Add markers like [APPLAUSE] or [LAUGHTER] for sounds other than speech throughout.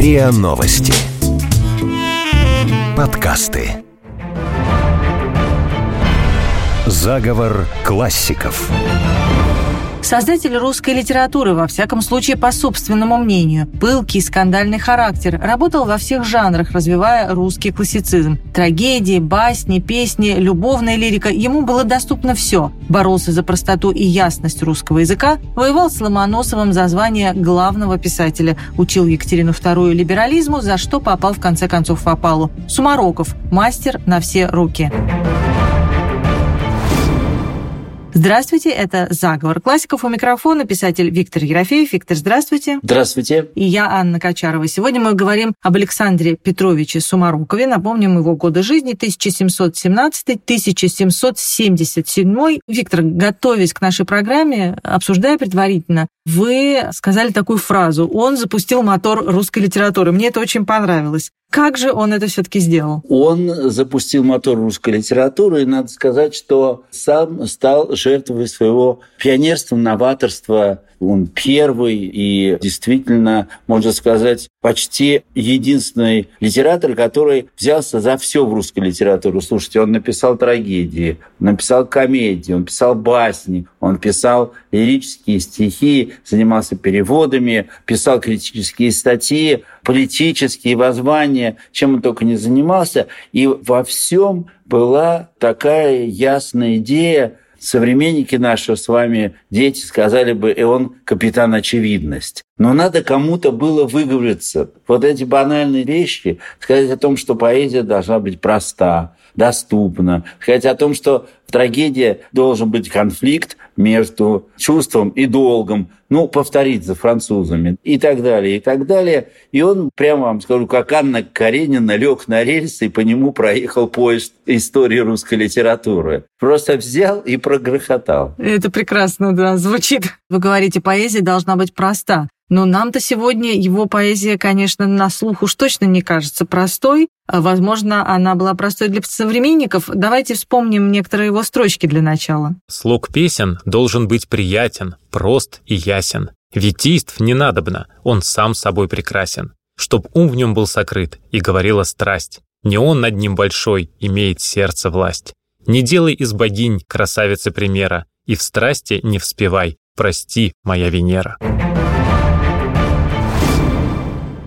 РИА Новости. Подкасты. Заговор классиков. Создатель русской литературы, во всяком случае, по собственному мнению, пылкий скандальный характер, работал во всех жанрах, развивая русский классицизм. Трагедии, басни, песни, любовная лирика, ему было доступно все. Боролся за простоту и ясность русского языка, воевал с Ломоносовым за звание главного писателя, учил Екатерину II либерализму, за что попал в конце концов в опалу. Сумароков – мастер на все руки. Здравствуйте, это «Заговор классиков». У микрофона писатель Виктор Ерофеев. Виктор, здравствуйте. Здравствуйте. И я, Анна Качарова. Сегодня мы говорим об Александре Петровиче Сумарукове. Напомним его годы жизни 1717-1777. Виктор, готовясь к нашей программе, обсуждая предварительно, вы сказали такую фразу «Он запустил мотор русской литературы». Мне это очень понравилось. Как же он это все-таки сделал? Он запустил мотор русской литературы, и надо сказать, что сам стал жертвой своего пионерства, новаторства. Он первый и действительно, можно сказать, почти единственный литератор, который взялся за все в русской литературе. Слушайте, он написал трагедии, написал комедии, он писал басни, он писал лирические стихи, занимался переводами, писал критические статьи, политические воззвания, чем он только не занимался. И во всем была такая ясная идея современники наши с вами, дети, сказали бы, и он капитан очевидность. Но надо кому-то было выговориться. Вот эти банальные вещи, сказать о том, что поэзия должна быть проста, доступна, сказать о том, что в трагедии должен быть конфликт между чувством и долгом, ну, повторить за французами и так далее, и так далее. И он, прямо вам скажу, как Анна Каренина, лег на рельсы и по нему проехал поезд истории русской литературы. Просто взял и прогрохотал. Это прекрасно, да, звучит. Вы говорите, поэзия должна быть проста. Но нам-то сегодня его поэзия, конечно, на слух уж точно не кажется простой. А, возможно, она была простой для современников. Давайте вспомним некоторые его строчки для начала. «Слуг песен должен быть приятен, прост и ясен. Витийств не надобно, он сам собой прекрасен. Чтоб ум в нем был сокрыт, и говорила страсть. Не он над ним большой, имеет сердце власть. Не делай из богинь красавицы примера, и в страсти не вспевай, прости, моя Венера».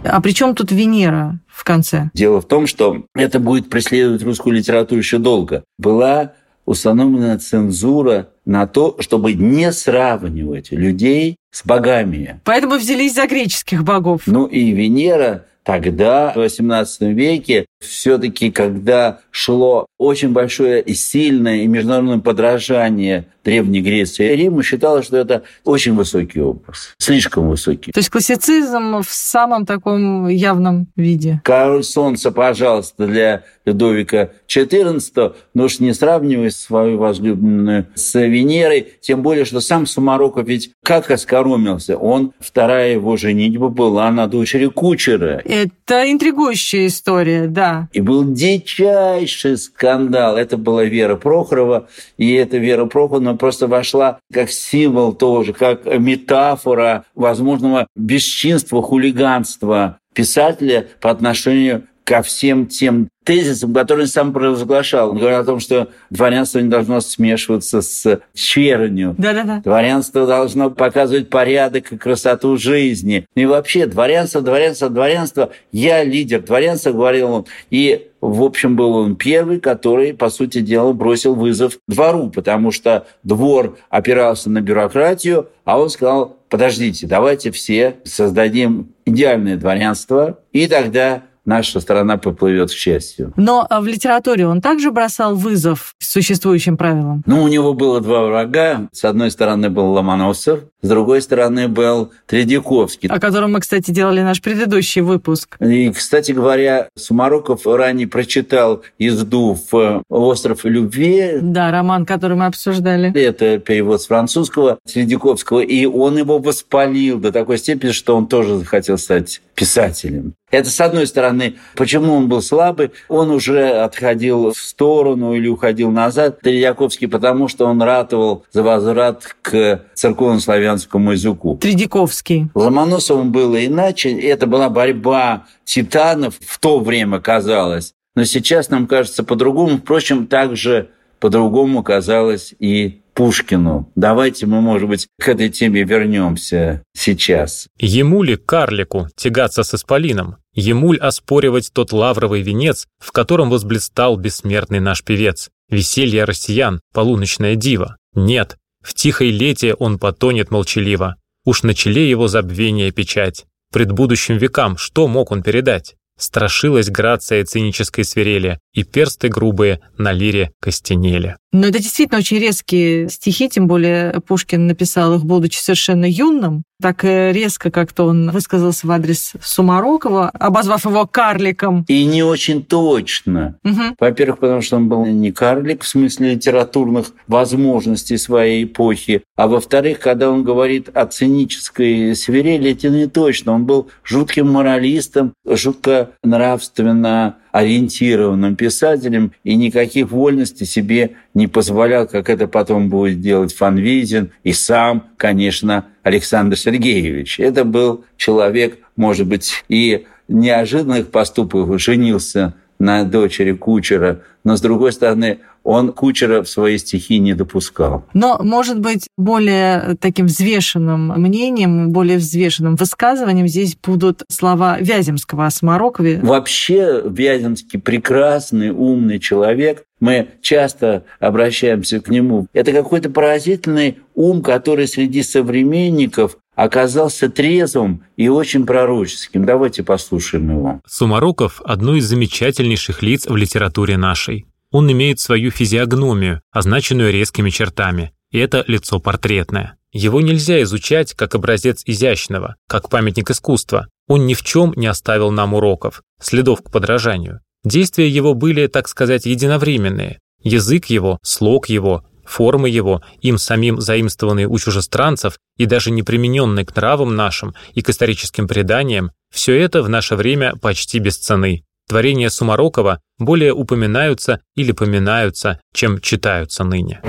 А при чем тут Венера в конце? Дело в том, что это будет преследовать русскую литературу еще долго. Была установлена цензура на то, чтобы не сравнивать людей с богами. Поэтому взялись за греческих богов. Ну и Венера тогда, в XVIII веке, все-таки, когда шло очень большое и сильное и международное подражание Древней Греции и Рима, считалось, что это очень высокий образ, слишком высокий. То есть классицизм в самом таком явном виде. Король Солнца, пожалуйста, для Людовика XIV, но уж не сравнивай свою возлюбленную с Венерой, тем более, что сам Сумароков ведь как оскоромился. Он, вторая его женитьба была на дочери кучера. Это интригующая история, да. И был дичайший скандал. Это была Вера Прохорова, и эта Вера Прохорова просто вошла как символ тоже, как метафора возможного бесчинства, хулиганства писателя по отношению ко всем тем тезисом, который он сам провозглашал. Он говорил о том, что дворянство не должно смешиваться с чернью. Да-да-да. Дворянство должно показывать порядок и красоту жизни. И вообще, дворянство, дворянство, дворянство. Я лидер дворянства, говорил он. И в общем, был он первый, который, по сути дела, бросил вызов двору, потому что двор опирался на бюрократию, а он сказал, подождите, давайте все создадим идеальное дворянство, и тогда наша страна поплывет к счастью. Но а в литературе он также бросал вызов существующим правилам? Ну, у него было два врага. С одной стороны был Ломоносов, с другой стороны был Тредяковский. О котором мы, кстати, делали наш предыдущий выпуск. И, кстати говоря, Сумароков ранее прочитал «Езду в остров любви». Да, роман, который мы обсуждали. Это перевод с французского Тредяковского. И он его воспалил до такой степени, что он тоже захотел стать писателем. Это, с одной стороны, почему он был слабый, он уже отходил в сторону или уходил назад, Тредяковский, потому что он ратовал за возврат к церковно-славянскому языку. Тредяковский. Ломоносовым было иначе, это была борьба титанов, в то время казалось. Но сейчас нам кажется по-другому. Впрочем, также по-другому казалось и Пушкину. Давайте мы, может быть, к этой теме вернемся сейчас. Ему ли, карлику, тягаться с исполином? Ему ли оспоривать тот лавровый венец, в котором возблистал бессмертный наш певец? Веселье россиян, полуночное диво? Нет, в тихой лете он потонет молчаливо. Уж на челе его забвения печать. Пред будущим векам что мог он передать? Страшилась грация цинической свирели, и персты грубые на лире костенели. Но это действительно очень резкие стихи, тем более Пушкин написал их, будучи совершенно юным. Так резко как-то он высказался в адрес Сумарокова, обозвав его карликом. И не очень точно. Угу. Во-первых, потому что он был не карлик в смысле литературных возможностей своей эпохи, а во-вторых, когда он говорит о цинической свирели, это не точно. Он был жутким моралистом, жутко нравственно ориентированным писателем и никаких вольностей себе не позволял, как это потом будет делать Фанвизин и сам, конечно, Александр Сергеевич. Это был человек, может быть, и неожиданных поступков женился на дочери кучера, но, с другой стороны, он Кучера в свои стихи не допускал. Но, может быть, более таким взвешенным мнением, более взвешенным высказыванием здесь будут слова Вяземского о Сморокове. Вообще Вяземский прекрасный, умный человек. Мы часто обращаемся к нему. Это какой-то поразительный ум, который среди современников оказался трезвым и очень пророческим. Давайте послушаем его. Сумароков – одно из замечательнейших лиц в литературе нашей. Он имеет свою физиогномию, означенную резкими чертами, и это лицо портретное. Его нельзя изучать как образец изящного, как памятник искусства. Он ни в чем не оставил нам уроков, следов к подражанию. Действия его были, так сказать, единовременные. Язык его, слог его, формы его, им самим заимствованные у чужестранцев и даже не примененные к нравам нашим и к историческим преданиям, все это в наше время почти без цены. Творения Сумарокова более упоминаются или поминаются, чем читаются ныне.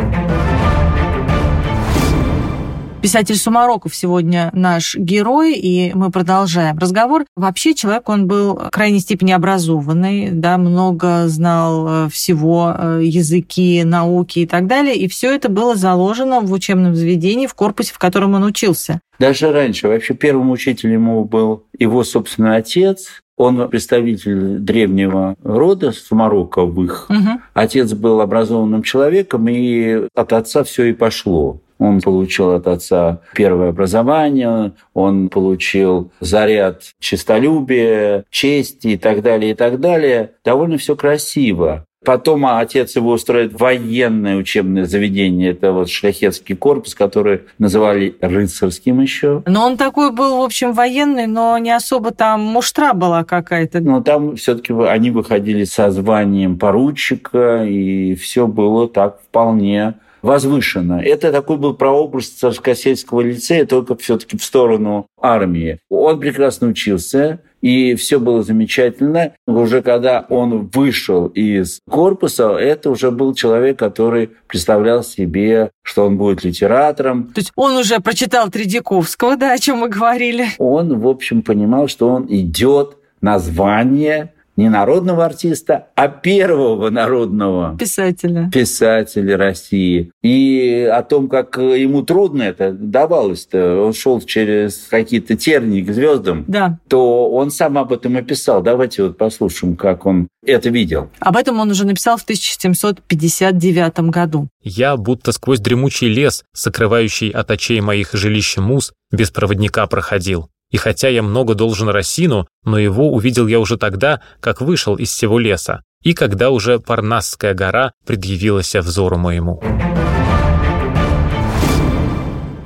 Писатель Сумароков сегодня наш герой, и мы продолжаем разговор. Вообще человек, он был в крайней степени образованный, да, много знал э, всего, э, языки, науки и так далее, и все это было заложено в учебном заведении, в корпусе, в котором он учился. Даже раньше. Вообще первым учителем ему был его собственный отец, он представитель древнего рода Сумароковых. Угу. Отец был образованным человеком, и от отца все и пошло. Он получил от отца первое образование, он получил заряд честолюбия, чести и так далее, и так далее. Довольно все красиво. Потом отец его устроит военное учебное заведение. Это вот шляхетский корпус, который называли рыцарским еще. Но он такой был, в общем, военный, но не особо там муштра была какая-то. Но там все-таки они выходили со званием поручика, и все было так вполне возвышенно. Это такой был прообраз царскосельского лицея, только все-таки в сторону армии. Он прекрасно учился, и все было замечательно. Уже когда он вышел из корпуса, это уже был человек, который представлял себе, что он будет литератором. То есть он уже прочитал Тредяковского, да, о чем мы говорили. Он, в общем, понимал, что он идет на звание не народного артиста, а первого народного писателя. писателя России. И о том, как ему трудно это давалось-то, он шел через какие-то тернии к звездам, да. то он сам об этом и писал. Давайте вот послушаем, как он это видел. Об этом он уже написал в 1759 году. «Я, будто сквозь дремучий лес, сокрывающий от очей моих жилище мус, без проводника проходил. И хотя я много должен Росину, но его увидел я уже тогда, как вышел из всего леса, и когда уже Парнасская гора предъявилась взору моему.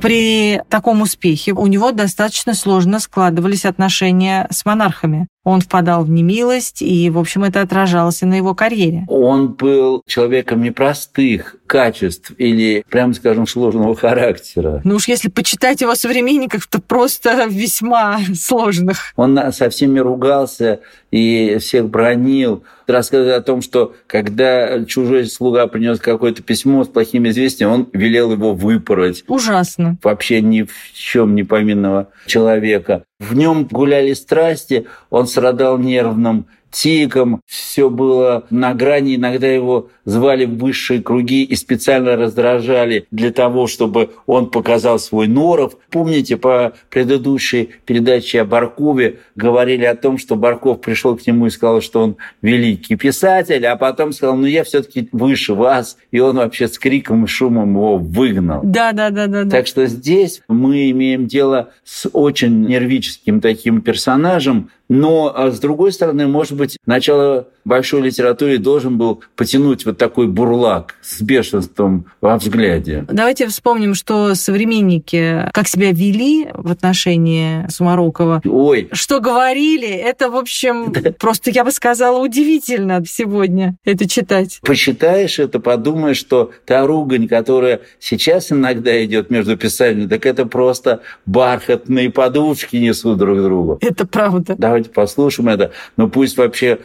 При таком успехе у него достаточно сложно складывались отношения с монархами. Он впадал в немилость, и, в общем, это отражалось и на его карьере. Он был человеком непростых качеств или, прямо скажем, сложного характера. Ну уж если почитать его современников, то просто весьма [LAUGHS] сложных. Он со всеми ругался и всех бронил. Рассказывает о том, что когда чужой слуга принес какое-то письмо с плохим известием, он велел его выпороть. Ужасно. Вообще ни в чем не повинного человека. В нем гуляли страсти, он страдал нервным тиком, все было на грани, иногда его звали в высшие круги и специально раздражали для того, чтобы он показал свой норов. Помните, по предыдущей передаче о Баркове говорили о том, что Барков пришел к нему и сказал, что он великий писатель, а потом сказал, ну я все-таки выше вас, и он вообще с криком и шумом его выгнал. Да, да, да, да. Так что здесь мы имеем дело с очень нервическим таким персонажем, но, а с другой стороны, может быть, начало большой литературе должен был потянуть вот такой бурлак с бешенством во взгляде. Давайте вспомним, что современники как себя вели в отношении Сумарокова. Ой. Что говорили, это, в общем, [LAUGHS] просто, я бы сказала, удивительно сегодня это читать. Почитаешь это, подумаешь, что та ругань, которая сейчас иногда идет между писателями, так это просто бархатные подушки несут друг другу. Это правда. Давайте послушаем это. Но пусть вообще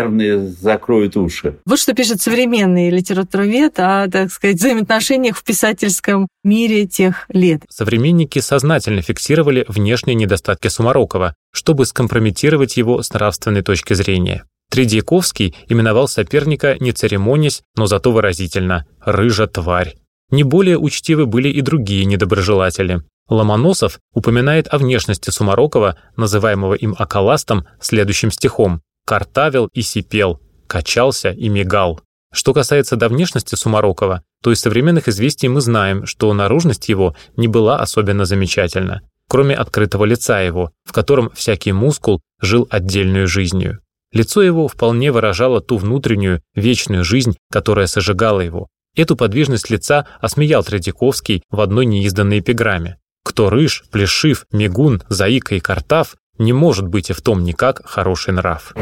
слабонервные закроют уши. Вот что пишет современный литературовед о, так сказать, взаимоотношениях в писательском мире тех лет. Современники сознательно фиксировали внешние недостатки Сумарокова, чтобы скомпрометировать его с нравственной точки зрения. Тредьяковский именовал соперника не церемонясь, но зато выразительно «рыжа тварь». Не более учтивы были и другие недоброжелатели. Ломоносов упоминает о внешности Сумарокова, называемого им околастом, следующим стихом «картавил и сипел, качался и мигал». Что касается до внешности Сумарокова, то из современных известий мы знаем, что наружность его не была особенно замечательна, кроме открытого лица его, в котором всякий мускул жил отдельную жизнью. Лицо его вполне выражало ту внутреннюю, вечную жизнь, которая сожигала его. Эту подвижность лица осмеял Тредяковский в одной неизданной эпиграмме. Кто рыж, плешив, мигун, заика и картав, не может быть и в том никак хороший нрав.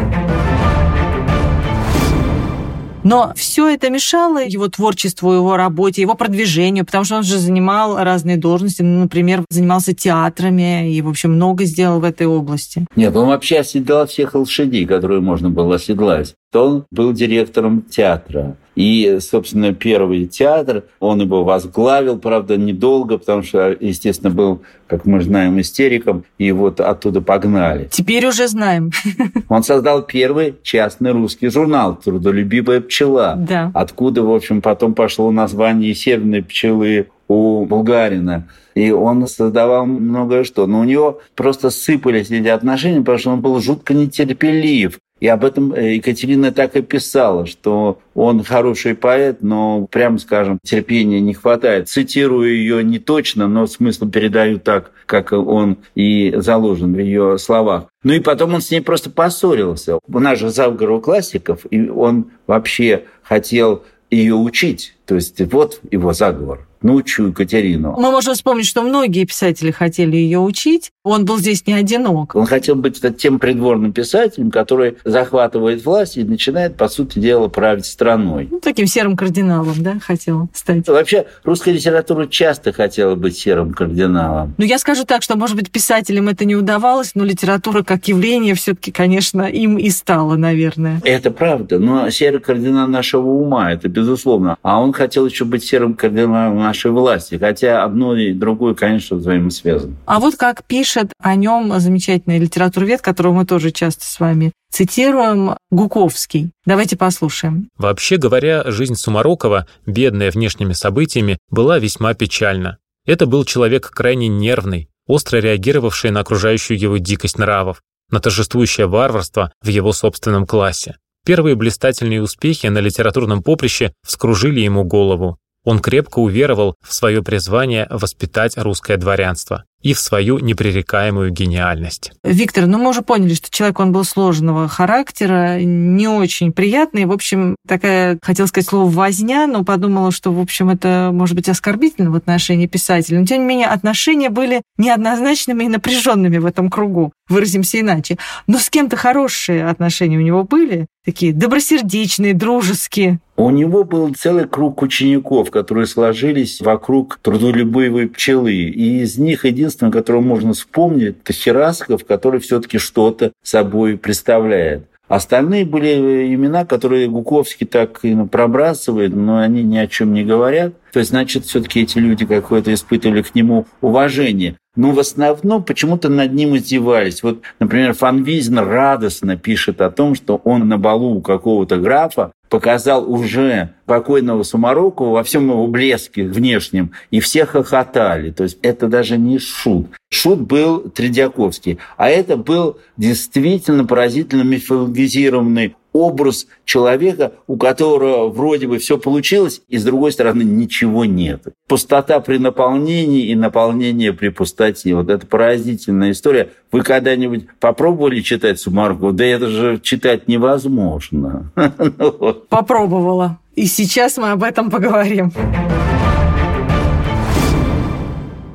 Но все это мешало его творчеству, его работе, его продвижению, потому что он же занимал разные должности. Ну, например, занимался театрами и, в общем, много сделал в этой области. Нет, он вообще оседлал всех лошадей, которые можно было оседлать. Он был директором театра. И, собственно, первый театр, он его возглавил, правда, недолго, потому что, естественно, был, как мы знаем, истериком, и вот оттуда погнали. Теперь уже знаем. [LAUGHS] Он создал первый частный русский журнал «Трудолюбивая пчела», да. откуда, в общем, потом пошло название «Северной пчелы» у Булгарина. И он создавал многое что. Но у него просто сыпались эти отношения, потому что он был жутко нетерпелив. И об этом э, Екатерина так и писала, что он хороший поэт, но, прямо скажем, терпения не хватает. Цитирую ее не точно, но смысл передаю так, как он и заложен в ее словах. Ну и потом он с ней просто поссорился. У нас же заговор у классиков, и он вообще хотел ее учить. То есть вот его заговор научу Екатерину. Мы можем вспомнить, что многие писатели хотели ее учить. Он был здесь не одинок. Он хотел быть тем придворным писателем, который захватывает власть и начинает, по сути дела, править страной. Ну, таким серым кардиналом, да, хотел стать. Вообще, русская литература часто хотела быть серым кардиналом. Ну, я скажу так, что, может быть, писателям это не удавалось, но литература как явление все таки конечно, им и стала, наверное. Это правда, но серый кардинал нашего ума, это безусловно. А он хотел еще быть серым кардиналом нашей власти. Хотя одно и другое, конечно, взаимосвязано. А вот как пишет о нем замечательный литературовед, которого мы тоже часто с вами цитируем, Гуковский. Давайте послушаем. Вообще говоря, жизнь Сумарокова, бедная внешними событиями, была весьма печальна. Это был человек крайне нервный, остро реагировавший на окружающую его дикость нравов, на торжествующее варварство в его собственном классе. Первые блистательные успехи на литературном поприще вскружили ему голову. Он крепко уверовал в свое призвание воспитать русское дворянство. И в свою непререкаемую гениальность. Виктор, ну мы уже поняли, что человек, он был сложного характера, не очень приятный. В общем, такая, хотел сказать слово «возня», но подумала, что, в общем, это может быть оскорбительно в отношении писателя. Но, тем не менее, отношения были неоднозначными и напряженными в этом кругу, выразимся иначе. Но с кем-то хорошие отношения у него были, такие добросердечные, дружеские. У него был целый круг учеников, которые сложились вокруг трудолюбивой пчелы. И из них единственное, которого можно вспомнить, это Херасков, который все-таки что-то собой представляет. Остальные были имена, которые Гуковский так и пробрасывает, но они ни о чем не говорят. То есть, значит, все-таки эти люди какое-то испытывали к нему уважение. Но в основном почему-то над ним издевались. Вот, например, Фан Визен радостно пишет о том, что он на балу у какого-то графа показал уже покойного Сумарокова во всем его блеске внешнем, и все хохотали. То есть это даже не шут. Шут был Тредяковский. А это был действительно поразительно мифологизированный образ человека, у которого вроде бы все получилось, и с другой стороны ничего нет. Пустота при наполнении и наполнение при пустоте. Вот это поразительная история. Вы когда-нибудь попробовали читать Сумаркова? Да это же читать невозможно. [LAUGHS] Ну Попробовала. И сейчас мы об этом поговорим.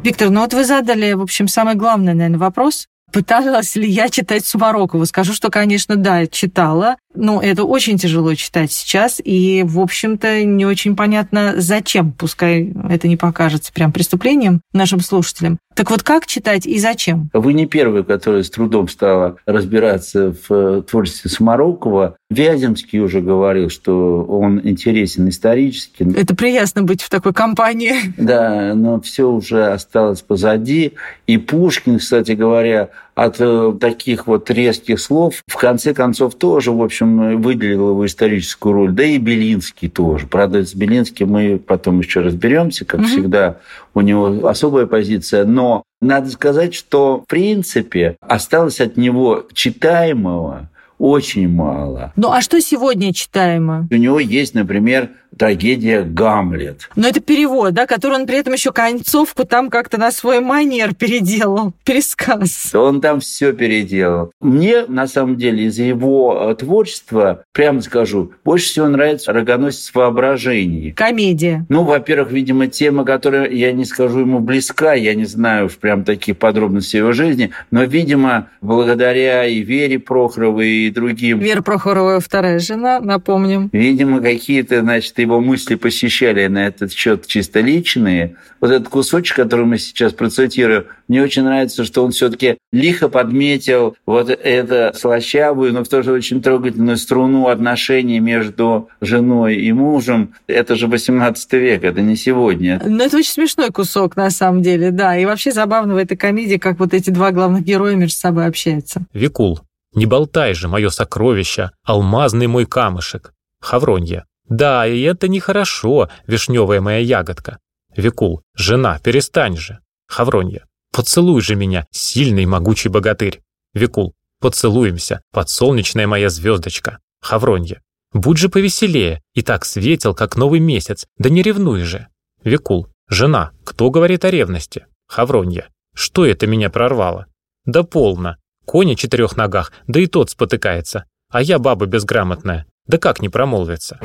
Виктор, ну вот вы задали, в общем, самый главный, наверное, вопрос. Пыталась ли я читать Сумарокова? Скажу, что, конечно, да, читала. Но это очень тяжело читать сейчас, и, в общем-то, не очень понятно, зачем, пускай это не покажется прям преступлением нашим слушателям. Так вот, как читать и зачем? Вы не первый, который с трудом стала разбираться в э, творчестве Самарокова. Вяземский уже говорил, что он интересен исторически. Это приятно быть в такой компании. Да, но все уже осталось позади. И Пушкин, кстати говоря, от э, таких вот резких слов в конце концов тоже, в общем, выделил его историческую роль. Да и Белинский тоже. Правда, с Белинским мы потом еще разберемся, как угу. всегда, у него особая позиция. Но надо сказать, что в принципе осталось от него читаемого очень мало. Ну а что сегодня читаемо? У него есть, например, трагедия «Гамлет». Но это перевод, да, который он при этом еще концовку там как-то на свой манер переделал, [LAUGHS] пересказ. Он там все переделал. Мне, на самом деле, из его э, творчества, прямо скажу, больше всего нравится «Рогоносец воображений». Комедия. Ну, во-первых, видимо, тема, которая, я не скажу ему близка, я не знаю уж прям таких подробностей его жизни, но, видимо, благодаря и Вере Прохоровой, и другим... Вера Прохорова вторая жена, напомним. Видимо, какие-то, значит, его мысли посещали на этот счет чисто личные. Вот этот кусочек, который мы сейчас процитируем, мне очень нравится, что он все-таки лихо подметил вот эту слащавую, но в то же очень трогательную струну отношений между женой и мужем. Это же 18 век, это не сегодня. Ну, это очень смешной кусок, на самом деле, да. И вообще забавно в этой комедии, как вот эти два главных героя между собой общаются. Викул, не болтай же, мое сокровище, алмазный мой камышек. Хавронья. Да, и это нехорошо, вишневая моя ягодка. Викул, жена, перестань же. Хавронья, поцелуй же меня, сильный могучий богатырь. Викул, поцелуемся, подсолнечная моя звездочка. Хавронья, будь же повеселее, и так светел, как новый месяц, да не ревнуй же. Викул, жена, кто говорит о ревности? Хавронья, что это меня прорвало? Да полно. Коня четырех ногах, да и тот спотыкается. А я баба безграмотная. Да как не промолвиться?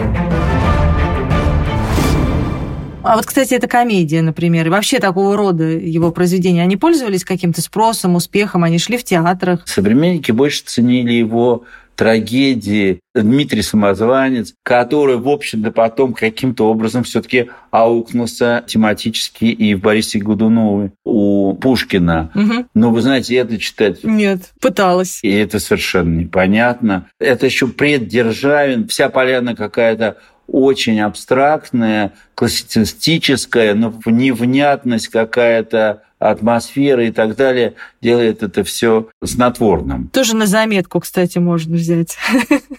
А вот, кстати, это комедия, например, и вообще такого рода его произведения, они пользовались каким-то спросом, успехом, они шли в театрах? Современники больше ценили его трагедии Дмитрий Самозванец, который, в общем-то, потом каким-то образом все таки аукнулся тематически и в Борисе Годунове у Пушкина. Угу. Но вы знаете, это читать... Нет, пыталась. И это совершенно непонятно. Это еще преддержавен, вся поляна какая-то очень абстрактная, классицистическая, но невнятность какая-то атмосфера и так далее делает это все снотворным. Тоже на заметку, кстати, можно взять.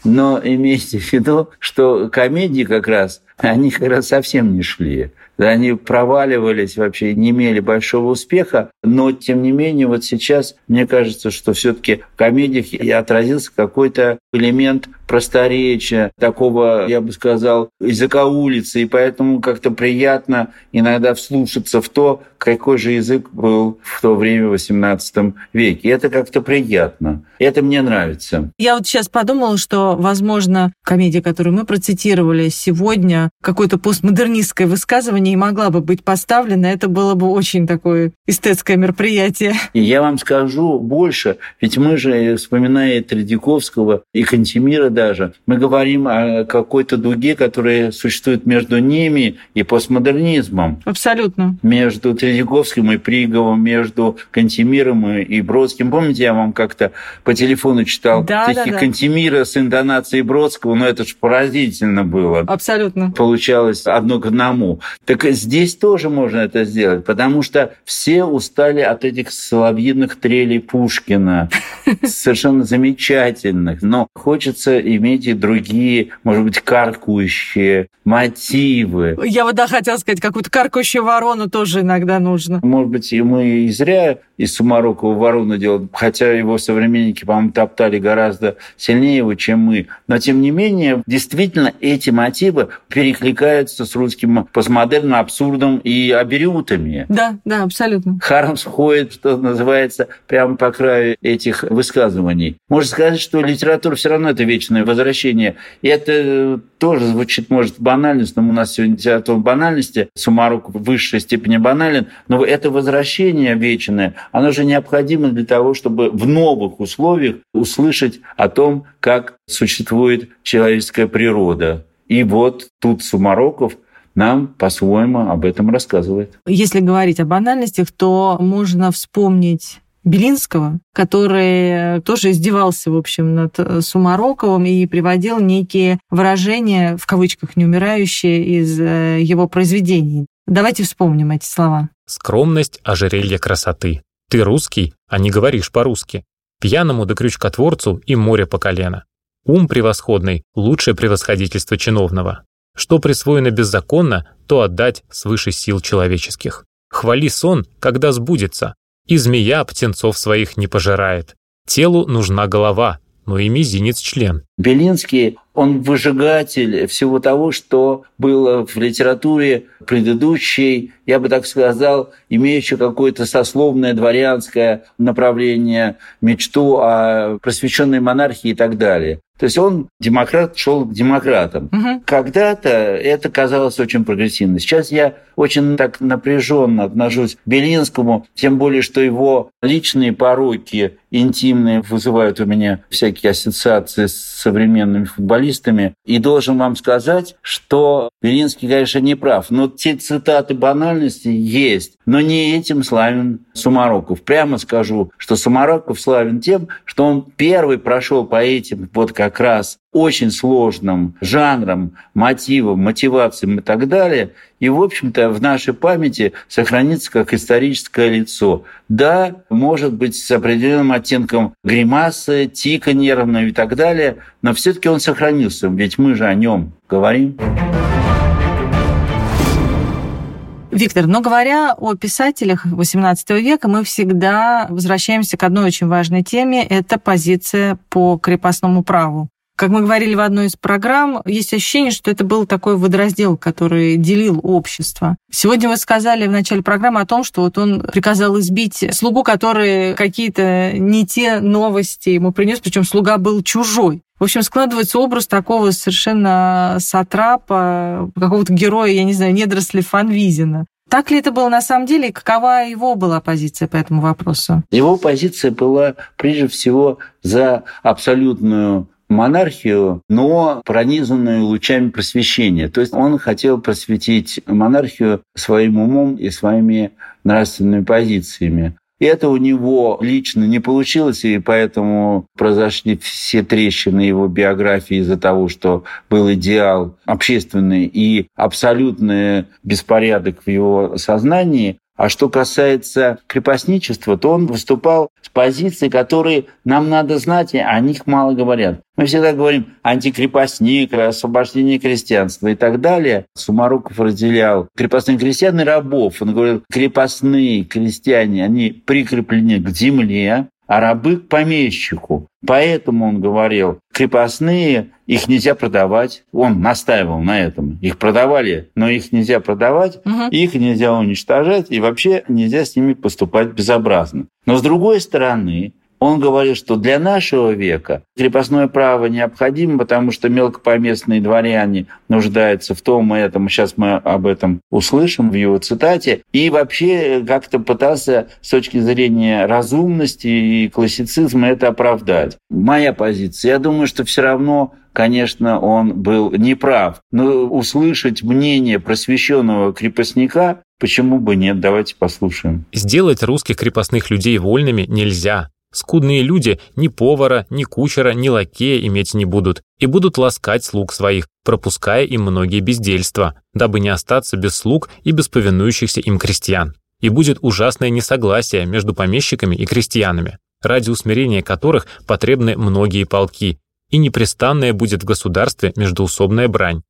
Но имейте в виду, что комедии как раз они как раз совсем не шли. Они проваливались вообще, не имели большого успеха, но тем не менее вот сейчас мне кажется, что все-таки в комедиях и отразился какой-то элемент просторечия, такого, я бы сказал, языка улицы, и поэтому как-то приятно иногда вслушаться в то, какой же язык был в то время, в XVIII веке. И это как-то приятно. Это мне нравится. Я вот сейчас подумала, что, возможно, комедия, которую мы процитировали сегодня, какое-то постмодернистское высказывание и могла бы быть поставлена. Это было бы очень такое эстетское мероприятие. Я вам скажу больше, ведь мы же, вспоминая Тредяковского и Кантемира даже, мы говорим о какой-то дуге, которая существует между ними и постмодернизмом. Абсолютно. Между Тредяковским и Приговым, между Кантемиром и Бродским. Помните, я вам как-то по телефону читал да, стихи да, да. Кантемира с интонацией Бродского? Ну, это же поразительно было. Абсолютно. Получалось одно к одному. Так здесь тоже можно это сделать, потому что все устали от этих соловьиных трелей Пушкина, [LAUGHS] совершенно замечательных. Но хочется иметь и другие, может быть, каркающие мотивы. Я вот да, хотела сказать, какую-то каркающую ворону тоже иногда нужно. Может быть, и мы и зря из Сумарокова ворону делают, хотя его современники, по-моему, топтали гораздо сильнее его, чем мы. Но, тем не менее, действительно, эти мотивы перекликаются с русским постмодерном, абсурдом и абериутами. Да, да, абсолютно. Хармс ходит, что называется, прямо по краю этих высказываний. Можно сказать, что литература все равно это вечное возвращение. И это тоже звучит, может, банальность, но у нас сегодня литература банальности, Сумарук в высшей степени банален, но это возвращение вечное, оно же необходимо для того, чтобы в новых условиях услышать о том, как существует человеческая природа. И вот тут Сумароков нам по-своему об этом рассказывает. Если говорить о банальностях, то можно вспомнить Белинского, который тоже издевался, в общем, над Сумароковым и приводил некие выражения, в кавычках, неумирающие из э, его произведений. Давайте вспомним эти слова. Скромность – ожерелье красоты. Ты русский, а не говоришь по-русски. Пьяному да крючкотворцу и море по колено. Ум превосходный – лучшее превосходительство чиновного. Что присвоено беззаконно, то отдать свыше сил человеческих. Хвали сон, когда сбудется, и змея птенцов своих не пожирает. Телу нужна голова, но и мизинец член. Белинский, он выжигатель всего того, что было в литературе предыдущей, я бы так сказал, имеющей какое-то сословное дворянское направление, мечту о просвещенной монархии и так далее. То есть он, демократ, шел к демократам. Угу. Когда-то это казалось очень прогрессивно. Сейчас я очень так напряженно отношусь к Белинскому, тем более, что его личные пороки интимные вызывают у меня всякие ассоциации с современными футболистами. И должен вам сказать, что Белинский, конечно, не прав. Но те цитаты банальности есть. Но не этим славен Сумароков. Прямо скажу, что Сумароков славен тем, что он первый прошел по этим вот как раз очень сложным жанром, мотивом, мотивациям и так далее, и, в общем-то, в нашей памяти сохранится как историческое лицо. Да, может быть, с определенным оттенком гримасы, тика нервного и так далее, но все таки он сохранился, ведь мы же о нем говорим. Виктор, но говоря о писателях XVIII века, мы всегда возвращаемся к одной очень важной теме – это позиция по крепостному праву. Как мы говорили в одной из программ, есть ощущение, что это был такой водораздел, который делил общество. Сегодня вы сказали в начале программы о том, что вот он приказал избить слугу, который какие-то не те новости ему принес, причем слуга был чужой. В общем, складывается образ такого совершенно сатрапа, какого-то героя, я не знаю, недоросли Фанвизина. Так ли это было на самом деле? И какова его была позиция по этому вопросу? Его позиция была прежде всего за абсолютную монархию, но пронизанную лучами просвещения. То есть он хотел просветить монархию своим умом и своими нравственными позициями. И это у него лично не получилось, и поэтому произошли все трещины его биографии из-за того, что был идеал общественный и абсолютный беспорядок в его сознании. А что касается крепостничества, то он выступал с позиции, которые нам надо знать, и о них мало говорят. Мы всегда говорим антикрепостник, освобождение крестьянства и так далее. Сумароков разделял крепостных крестьян и рабов. Он говорил, крепостные крестьяне, они прикреплены к земле, а рабы к помещику. Поэтому он говорил, крепостные, их нельзя продавать. Он настаивал на этом. Их продавали, но их нельзя продавать, угу. их нельзя уничтожать, и вообще нельзя с ними поступать безобразно. Но с другой стороны, он говорил, что для нашего века крепостное право необходимо, потому что мелкопоместные дворяне нуждаются в том и этом. Сейчас мы об этом услышим в его цитате. И вообще как-то пытался с точки зрения разумности и классицизма это оправдать. Моя позиция. Я думаю, что все равно конечно, он был неправ. Но услышать мнение просвещенного крепостника Почему бы нет? Давайте послушаем. Сделать русских крепостных людей вольными нельзя. Скудные люди ни повара, ни кучера, ни лакея иметь не будут и будут ласкать слуг своих, пропуская им многие бездельства, дабы не остаться без слуг и без повинующихся им крестьян. И будет ужасное несогласие между помещиками и крестьянами, ради усмирения которых потребны многие полки, и непрестанная будет в государстве междуусобная брань.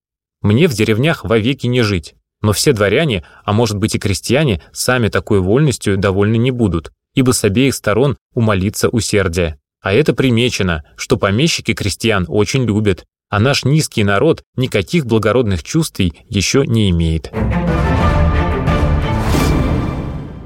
Мне в деревнях вовеки не жить, но все дворяне, а может быть и крестьяне, сами такой вольностью довольны не будут, ибо с обеих сторон умолится усердие. А это примечено, что помещики крестьян очень любят, а наш низкий народ никаких благородных чувств еще не имеет.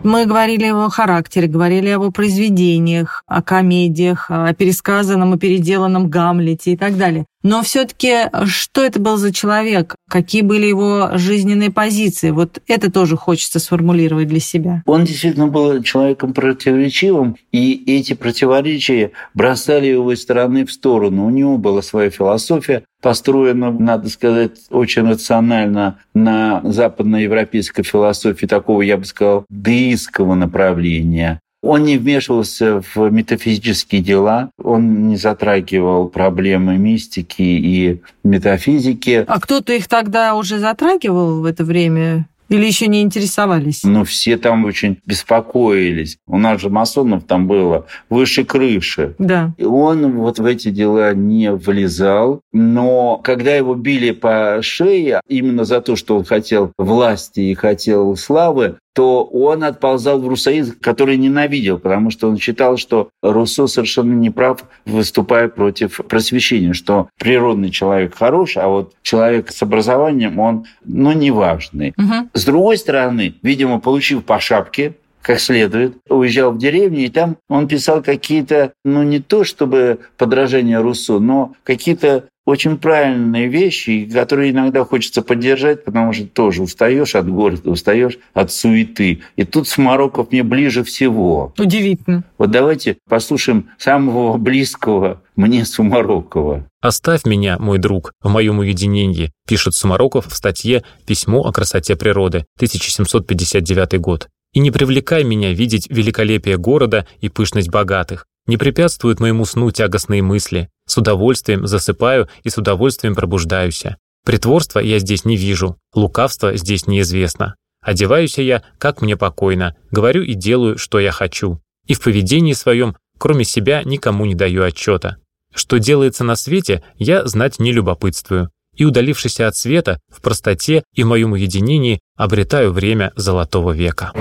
Мы говорили о его характере, говорили о его произведениях, о комедиях, о пересказанном и переделанном Гамлете и так далее. Но все-таки что это был за человек? Какие были его жизненные позиции? Вот это тоже хочется сформулировать для себя. Он действительно был человеком противоречивым, и эти противоречия бросали его из стороны в сторону. У него была своя философия, построена, надо сказать, очень рационально на западноевропейской философии такого, я бы сказал, деистского направления. Он не вмешивался в метафизические дела, он не затрагивал проблемы мистики и метафизики. А кто-то их тогда уже затрагивал в это время? Или еще не интересовались? Ну, все там очень беспокоились. У нас же масонов там было выше крыши. Да. И он вот в эти дела не влезал. Но когда его били по шее, именно за то, что он хотел власти и хотел славы, то он отползал в руссоизм, который ненавидел, потому что он считал, что Руссо совершенно неправ, выступая против просвещения, что природный человек хорош, а вот человек с образованием, он, ну, неважный. Угу. С другой стороны, видимо, получив по шапке, как следует, уезжал в деревню, и там он писал какие-то, ну не то чтобы подражания Руссо, но какие-то очень правильные вещи, которые иногда хочется поддержать, потому что тоже устаешь от города, устаешь от суеты. И тут Смороков мне ближе всего. Удивительно. Вот давайте послушаем самого близкого мне Сумарокова. «Оставь меня, мой друг, в моем уединении», пишет Сумароков в статье «Письмо о красоте природы», 1759 год. «И не привлекай меня видеть великолепие города и пышность богатых. Не препятствуют моему сну тягостные мысли. С удовольствием засыпаю и с удовольствием пробуждаюсь. Притворства я здесь не вижу, лукавства здесь неизвестно. Одеваюсь я, как мне покойно, говорю и делаю, что я хочу. И в поведении своем, кроме себя, никому не даю отчета. Что делается на свете, я знать не любопытствую. И, удалившись от света, в простоте и в моем уединении обретаю время золотого века.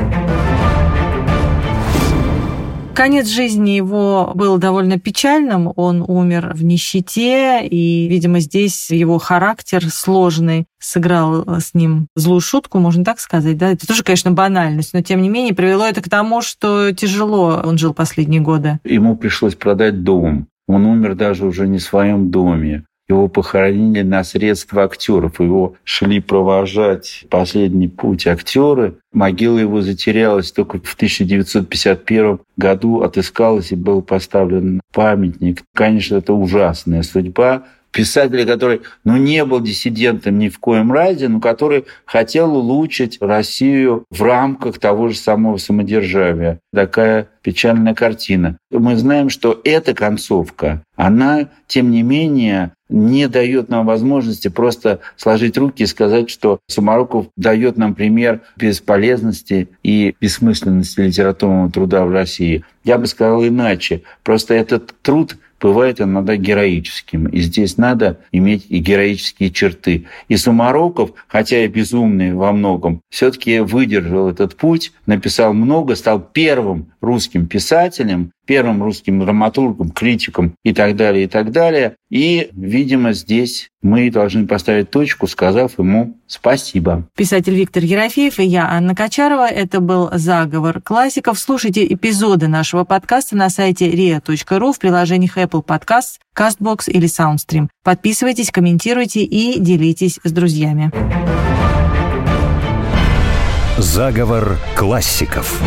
Конец жизни его был довольно печальным. Он умер в нищете, и, видимо, здесь его характер сложный сыграл с ним злую шутку, можно так сказать, да? Это тоже, конечно, банальность, но, тем не менее, привело это к тому, что тяжело он жил последние годы. Ему пришлось продать дом. Он умер даже уже не в своем доме. Его похоронили на средства актеров. Его шли провожать последний путь актеры. Могила его затерялась только в 1951 году, отыскалась и был поставлен памятник. Конечно, это ужасная судьба писателя, который ну, не был диссидентом ни в коем разе, но который хотел улучшить Россию в рамках того же самого самодержавия. Такая печальная картина. Мы знаем, что эта концовка, она, тем не менее, не дает нам возможности просто сложить руки и сказать, что Сумароков дает нам пример бесполезности и бессмысленности литературного труда в России. Я бы сказал иначе. Просто этот труд бывает иногда героическим. И здесь надо иметь и героические черты. И Сумароков, хотя и безумный во многом, все-таки выдержал этот путь, написал много, стал первым русским писателем, первым русским драматургом, критиком и так далее, и так далее. И, видимо, здесь мы должны поставить точку, сказав ему спасибо. Писатель Виктор Ерофеев и я, Анна Качарова. Это был «Заговор классиков». Слушайте эпизоды нашего подкаста на сайте ria.ru в приложениях Apple Podcasts, CastBox или SoundStream. Подписывайтесь, комментируйте и делитесь с друзьями. Заговор классиков.